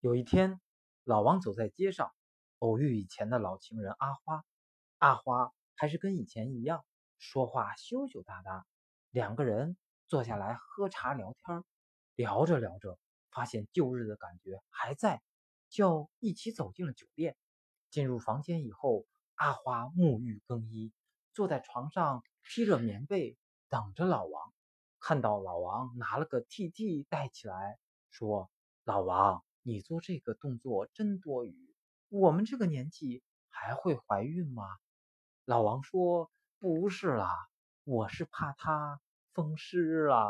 有一天，老王走在街上，偶遇以前的老情人阿花。阿花还是跟以前一样，说话羞羞答答。两个人坐下来喝茶聊天，聊着聊着，发现旧日的感觉还在，就一起走进了酒店。进入房间以后，阿花沐浴更衣，坐在床上披着棉被等着老王。看到老王拿了个 TT 戴起来，说：“老王。”你做这个动作真多余，我们这个年纪还会怀孕吗？老王说：“不是啦，我是怕她风湿了。”